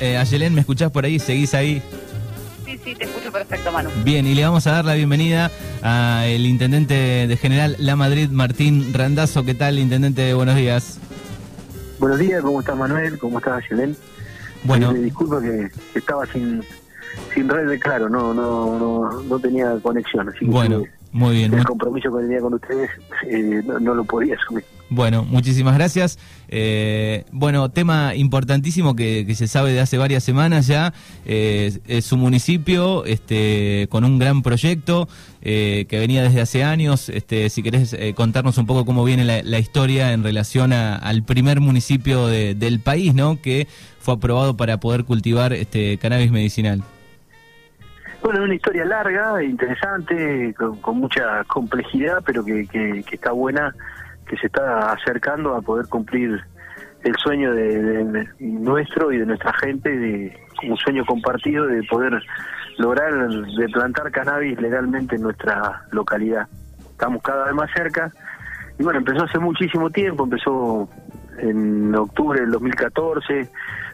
eh, Ayelén, ¿me escuchás por ahí? ¿Seguís ahí? Sí, sí, te escucho perfecto, Manu. Bien, y le vamos a dar la bienvenida al intendente de General La Madrid, Martín Randazo. ¿Qué tal, intendente? Buenos días. Buenos días, ¿cómo estás, Manuel? ¿Cómo estás, Ayelén? Bueno. Eh, disculpa que, estaba sin, sin red de claro, no, no, no, no tenía conexión. Así que bueno. Muy bien. El compromiso que tenía con ustedes eh, no, lo podía asumir. Bueno, muchísimas gracias. Eh, bueno, tema importantísimo que, se sabe de hace varias semanas ya, eh, es su municipio este, con un gran proyecto que venía desde hace años. Este, si querés contarnos un poco cómo viene la, historia en relación al primer municipio del país, ¿no? Que fue aprobado para poder cultivar este cannabis medicinal. Bueno, una historia larga, interesante, con, mucha complejidad, pero que, está buena, que se está acercando a poder cumplir el sueño de, nuestro y de nuestra gente, de un sueño compartido de poder lograr de plantar cannabis legalmente en nuestra localidad. Estamos cada vez más cerca y bueno, empezó hace muchísimo tiempo, empezó en octubre del 2014,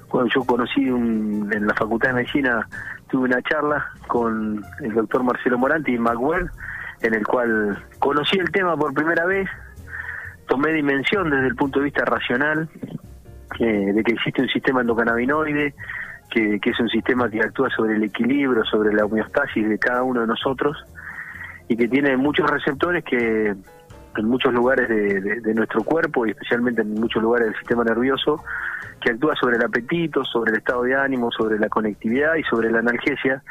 cuando yo conocí en la Facultad de Medicina tuve una charla con el doctor Marcelo Moranti y Macwell, en el cual conocí el tema por primera vez, tomé dimensión desde el punto de vista racional eh, de que existe un sistema endocannabinoide, que, es un sistema que actúa sobre el equilibrio, sobre la homeostasis de cada uno de nosotros, y que tiene muchos receptores que en muchos lugares de nuestro cuerpo y especialmente en muchos lugares del sistema nervioso que actúa sobre el apetito, sobre el estado de ánimo, sobre la conectividad y sobre la analgesia.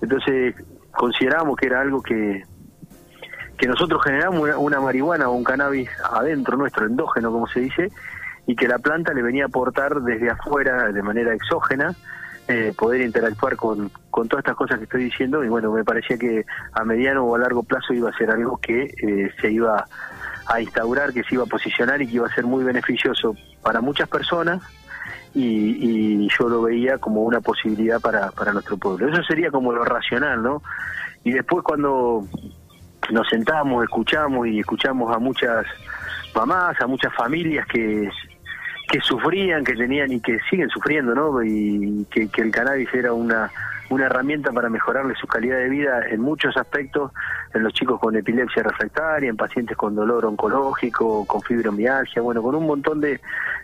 Entonces consideramos que era algo que, que nosotros generamos una, marihuana o un cannabis adentro nuestro, endógeno como se dice, y que la planta le venía a aportar desde afuera de manera exógena eh, poder interactuar con, con todas estas cosas que estoy diciendo y bueno, me parecía que a mediano o a largo plazo iba a ser algo que eh, se iba a instaurar, que se iba a posicionar y que iba a ser muy beneficioso para muchas personas, y, yo lo veía como una posibilidad para, para nuestro pueblo. Eso sería como lo racional, ¿no? Y después cuando nos sentamos, escuchamos y escuchamos a muchas mamás, a muchas familias que, que sufrían, que tenían y que siguen sufriendo, ¿no? Y que, que el cannabis era una una herramienta para mejorarle su calidad de vida en muchos aspectos, en los chicos con epilepsia refractaria, en pacientes con dolor oncológico, con fibromialgia, bueno, con un montón de,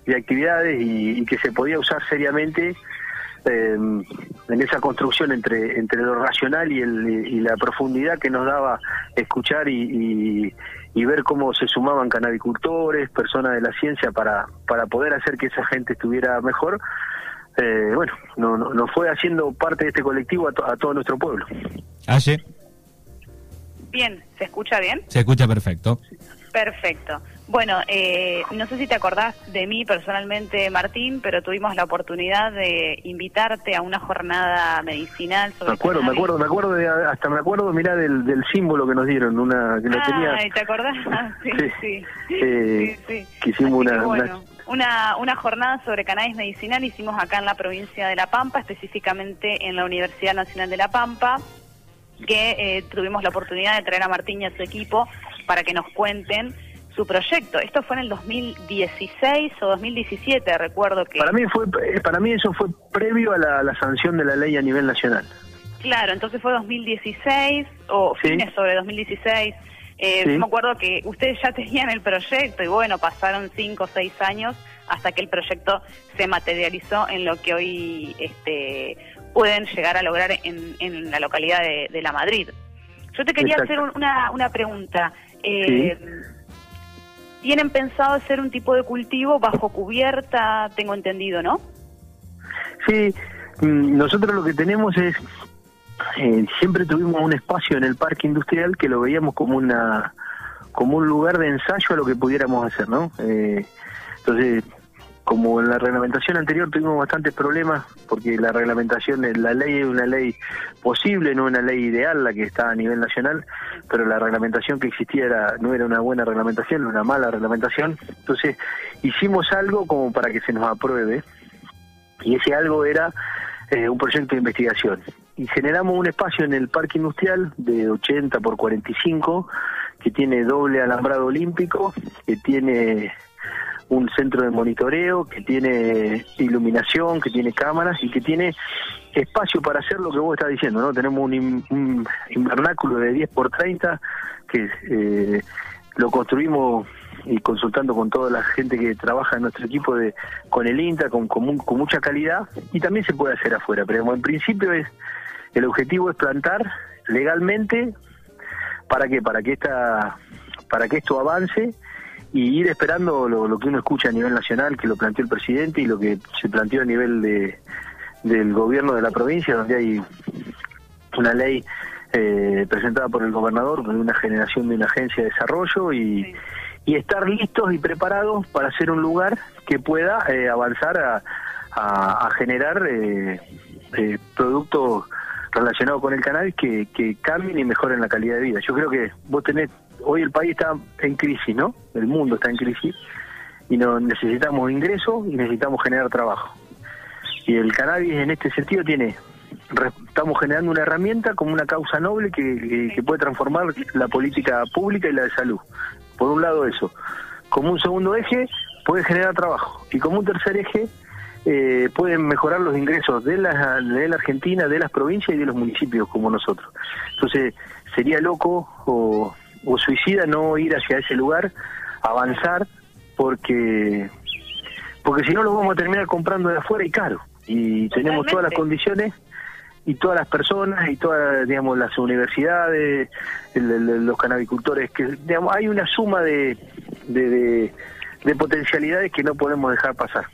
de actividades y, que se podía usar seriamente em, en esa construcción entre entre lo racional y, el, y la profundidad que nos daba escuchar y, y, ver cómo se sumaban canabicultores, personas de la ciencia para, para poder hacer que esa gente estuviera mejor eh, bueno, nos no, fue haciendo parte de este colectivo a, todo nuestro pueblo. Aye. Bien, ¿se escucha bien? Se escucha perfecto. Perfecto. Bueno, eh, no sé si te acordás de mí personalmente, Martín, pero tuvimos la oportunidad de invitarte a una jornada medicinal sobre Me acuerdo, me acuerdo, me acuerdo, de, hasta me acuerdo, mirá, del, del símbolo que nos dieron, una que ah, tenía... ¿te acordás? sí, sí. Eh, sí, Que hicimos una, una, una, jornada sobre cannabis medicinal hicimos acá en la provincia de La Pampa, específicamente en la Universidad Nacional de La Pampa, que eh, tuvimos la oportunidad de traer a Martín y a su equipo para que nos cuenten su proyecto. Esto fue en el 2016 o 2017, recuerdo que... Para mí, fue, eh, para mí eso fue previo a la, sanción de la ley a nivel nacional. Claro, entonces fue 2016 o fines sobre 2016. Eh, Me acuerdo que ustedes ya tenían el proyecto y bueno, pasaron cinco o seis años hasta que el proyecto se materializó en lo que hoy este, pueden llegar a lograr en, la localidad de, La Madrid. Yo te quería hacer una, una pregunta. Eh, tienen pensado hacer un tipo de cultivo bajo cubierta, tengo entendido, ¿no? Sí, mm, nosotros lo que tenemos es, eh, siempre tuvimos un espacio en el parque industrial que lo veíamos como una como un lugar de ensayo a lo que pudiéramos hacer, ¿no? Eh, entonces como en la reglamentación anterior tuvimos bastantes problemas, porque la reglamentación, la ley es una ley posible, no una ley ideal, la que está a nivel nacional, pero la reglamentación que existía era, no era una buena reglamentación, una mala reglamentación. Entonces hicimos algo como para que se nos apruebe, y ese algo era eh, un proyecto de investigación. Y generamos un espacio en el parque industrial de 80 por 45, que tiene doble alambrado olímpico, que tiene un centro de monitoreo que tiene iluminación, que tiene cámaras y que tiene espacio para hacer lo que vos estás diciendo, ¿no? Tenemos un, invernáculo de 10 por 30 que eh, lo construimos y consultando con toda la gente que trabaja en nuestro equipo de con el INTA con, con, con mucha calidad y también se puede hacer afuera, pero en principio es el objetivo es plantar legalmente para que para que esta para que esto avance y ir esperando lo, que uno escucha a nivel nacional, que lo planteó el presidente y lo que se planteó a nivel de, del gobierno de la provincia, donde hay una ley eh, presentada por el gobernador con una generación de una agencia de desarrollo y, y estar listos y preparados para ser un lugar que pueda eh, avanzar a, a, generar eh, eh, productos relacionados con el cannabis que, que cambien y mejoren la calidad de vida. Yo creo que vos tenés hoy el país está en crisis, ¿no? El mundo está en crisis y no, necesitamos ingresos y necesitamos generar trabajo. Y el cannabis en este sentido tiene, estamos generando una herramienta como una causa noble que, que, puede transformar la política pública y la de salud. Por un lado eso. Como un segundo eje puede generar trabajo y como un tercer eje eh, pueden mejorar los ingresos de la, de la Argentina, de las provincias y de los municipios como nosotros. Entonces sería loco o o suicida no ir hacia ese lugar, avanzar, porque porque si no lo vamos a terminar comprando de afuera y caro. Y tenemos todas las condiciones y todas las personas y todas digamos las universidades, los canabicultores, que digamos hay una suma de, de, de potencialidades que no podemos dejar pasar.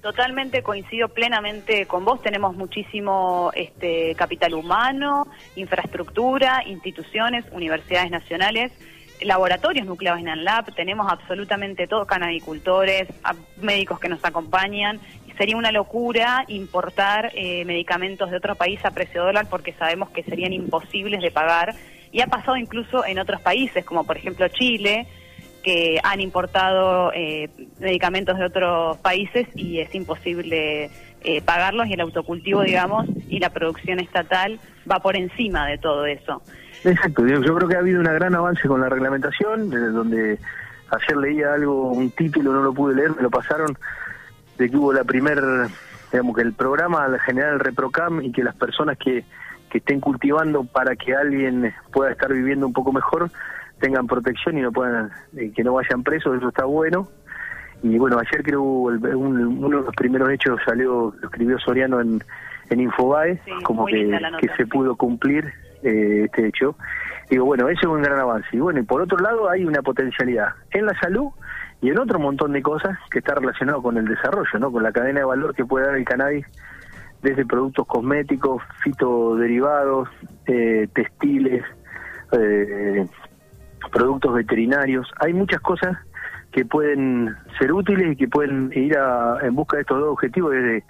Totalmente coincido plenamente con vos. Tenemos muchísimo este, capital humano, infraestructura, instituciones, universidades nacionales, laboratorios nucleares en Lab. Tenemos absolutamente todo, canabicultores, médicos que nos acompañan. Sería una locura importar eh, medicamentos de otro país a precio dólar porque sabemos que serían imposibles de pagar. Y ha pasado incluso en otros países, como por ejemplo Chile que han importado eh, medicamentos de otros países y es imposible eh, pagarlos y el autocultivo, digamos, y la producción estatal va por encima de todo eso. Exacto, yo creo que ha habido un gran avance con la reglamentación, donde ayer leía algo, un título, no lo pude leer, me lo pasaron, de que hubo la primer, digamos que el programa general el ReproCam y que las personas que, que estén cultivando para que alguien pueda estar viviendo un poco mejor, tengan protección y no puedan eh, que no vayan presos, eso está bueno. Y bueno, ayer creo uno de los primeros hechos salió, lo escribió Soriano en, en Infobae, como que, que se pudo cumplir eh, este hecho. Digo, bueno, eso es un gran avance. Y bueno, y por otro lado hay una potencialidad en la salud y en otro montón de cosas que está relacionado con el desarrollo, ¿no? Con la cadena de valor que puede dar el cannabis desde productos cosméticos, fitoderivados, eh, textiles, eh, productos veterinarios. Hay muchas cosas que pueden ser útiles y que pueden ir a, en busca de estos dos objetivos, de,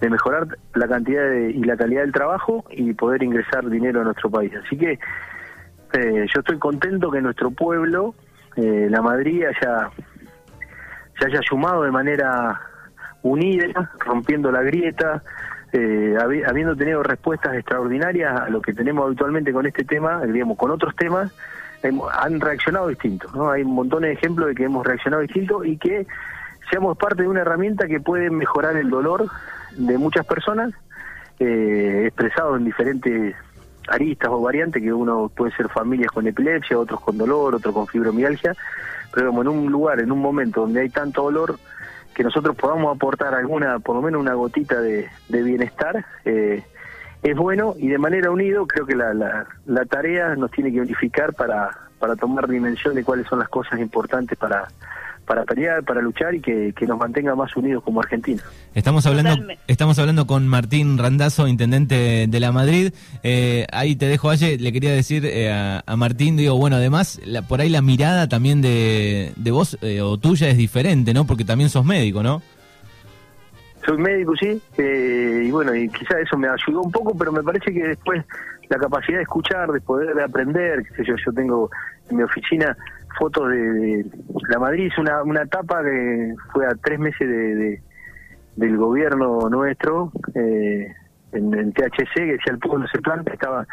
de mejorar la cantidad y la calidad del trabajo y poder ingresar dinero a nuestro país. Así que eh, yo estoy contento que nuestro pueblo, eh, la Madrid, haya, se haya sumado de manera unida, rompiendo la grieta, eh, habiendo tenido respuestas extraordinarias a lo que tenemos habitualmente con este tema, digamos, con otros temas, han reaccionado distinto. ¿no? Hay un montón de ejemplos de que hemos reaccionado distinto y que seamos parte de una herramienta que puede mejorar el dolor de muchas personas, eh, expresado en diferentes aristas o variantes, que uno puede ser familias con epilepsia, otros con dolor, otros con fibromialgia, pero como en un lugar, en un momento donde hay tanto dolor, que nosotros podamos aportar alguna, por lo menos una gotita de, de bienestar, eh, es bueno y de manera unido creo que la, la, tarea nos tiene que unificar para, para tomar dimensión de cuáles son las cosas importantes para, para pelear, para luchar y que, nos mantenga más unidos como Argentina. Estamos hablando, estamos hablando con Martín Randazo, intendente de la Madrid. Eh, ahí te dejo, Aye, le quería decir eh, a, Martín, digo, bueno, además, por ahí la mirada también de, de vos eh, o tuya es diferente, ¿no? Porque también sos médico, ¿no? Soy médico, sí, eh, y bueno, y quizás eso me ayudó un poco, pero me parece que después la capacidad de escuchar, de poder aprender, qué sé yo, yo tengo en mi oficina fotos de, la Madrid, es una, una etapa que fue a tres meses de, del gobierno nuestro, eh, en, THC, que decía el pueblo se planta, estaba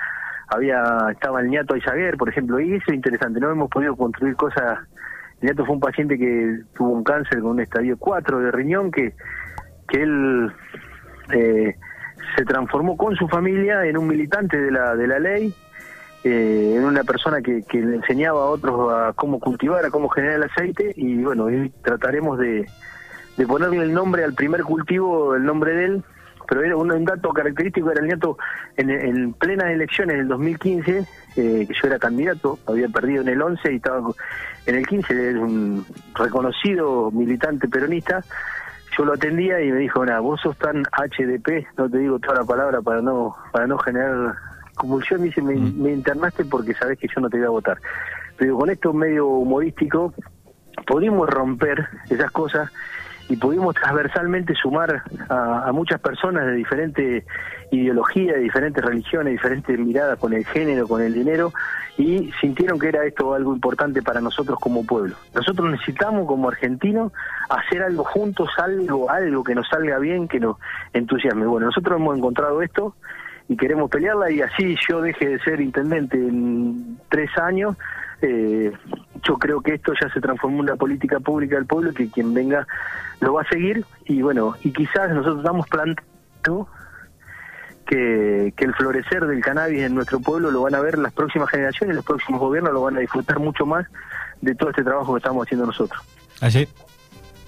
había estaba el ñato Izaguer, por ejemplo, y eso es interesante, no hemos podido construir cosas Nieto fue un paciente que tuvo un cáncer con un estadio 4 de riñón que, que él eh, se transformó con su familia en un militante de la, de la ley, eh, en una persona que, que, le enseñaba a otros a cómo cultivar, a cómo generar el aceite y bueno, trataremos de, de ponerle el nombre al primer cultivo, el nombre de él, pero era un, dato característico, era el nieto en, en plenas elecciones del 2015, eh, que yo era candidato, había perdido en el 11 y estaba en el 15, era un reconocido militante peronista, yo lo atendía y me dijo, nada, vos sos tan HDP, no te digo toda la palabra para no para no generar convulsión, me dice, me, mm. me internaste porque sabés que yo no te iba a votar. Pero con esto medio humorístico, pudimos romper esas cosas y pudimos transversalmente sumar a, muchas personas de diferentes ideologías, de diferentes religiones, diferentes miradas con el género, con el dinero, y sintieron que era esto algo importante para nosotros como pueblo. Nosotros necesitamos como argentinos hacer algo juntos, algo, algo que nos salga bien, que nos entusiasme. Bueno, nosotros hemos encontrado esto y queremos pelearla y así yo deje de ser intendente en tres años. Eh, yo creo que esto ya se transformó en una política pública del pueblo que quien venga lo va a seguir y bueno, y quizás nosotros estamos plantando que, que el florecer del cannabis en nuestro pueblo lo van a ver las próximas generaciones, los próximos gobiernos lo van a disfrutar mucho más de todo este trabajo que estamos haciendo nosotros. Así.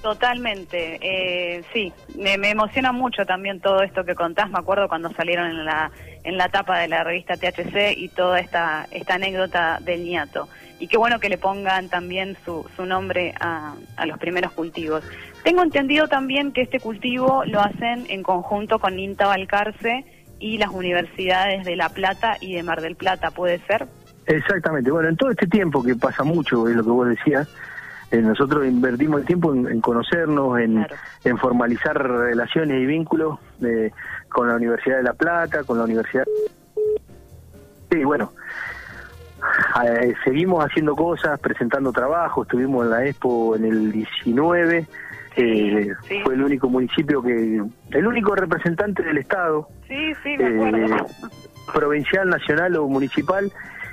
Totalmente, eh, sí, me, emociona mucho también todo esto que contás, me acuerdo cuando salieron en la, en la tapa de la revista THC y toda esta, esta anécdota del ñato. Y qué bueno que le pongan también su, su nombre a, a los primeros cultivos. Tengo entendido también que este cultivo lo hacen en conjunto con INTA Balcarce y las universidades de La Plata y de Mar del Plata, ¿puede ser? Exactamente, bueno, en todo este tiempo que pasa mucho, es lo que vos decías, eh, nosotros invertimos el tiempo en, conocernos, en, formalizar relaciones y vínculos eh, con la Universidad de La Plata, con la Universidad... Sí, bueno, eh, seguimos haciendo cosas, presentando trabajo, estuvimos en la Expo en el 19, fue el único municipio que, el único representante del Estado, sí, sí, provincial, nacional o municipal,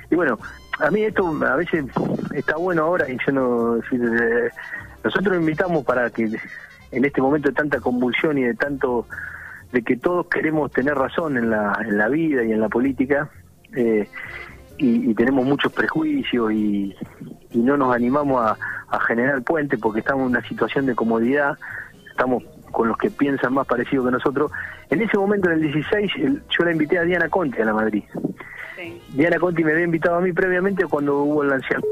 y bueno, a mí esto a veces está bueno ahora y yo no eh, nosotros invitamos para que en este momento de tanta convulsión y de tanto de que todos queremos tener razón en la, en la vida y en la política eh, y, tenemos muchos prejuicios y, no nos animamos a, a, generar puentes porque estamos en una situación de comodidad, estamos con los que piensan más parecido que nosotros. En ese momento, en el 16, yo la invité a Diana Conte a la Madrid. Diana Conti me había invitado a mí previamente cuando hubo el lanzamiento.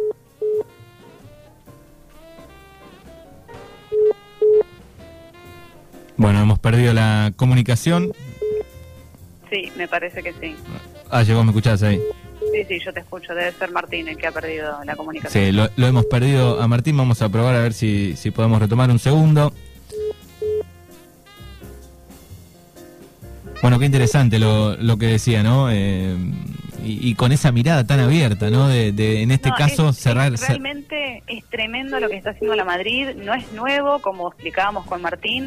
Bueno, hemos perdido la comunicación. Sí, me parece que sí. Ah, llegó, ¿me escuchás ahí? Sí, sí, yo te escucho. Debe ser Martín el que ha perdido la comunicación. Sí, lo, hemos perdido a Martín. Vamos a probar a ver si, si podemos retomar un segundo. Bueno, qué interesante lo, lo que decía, ¿no? Eh, y, con esa mirada tan abierta, ¿no? De, en este caso cerrar... realmente es tremendo lo que está haciendo la Madrid, no es nuevo, como explicábamos con Martín,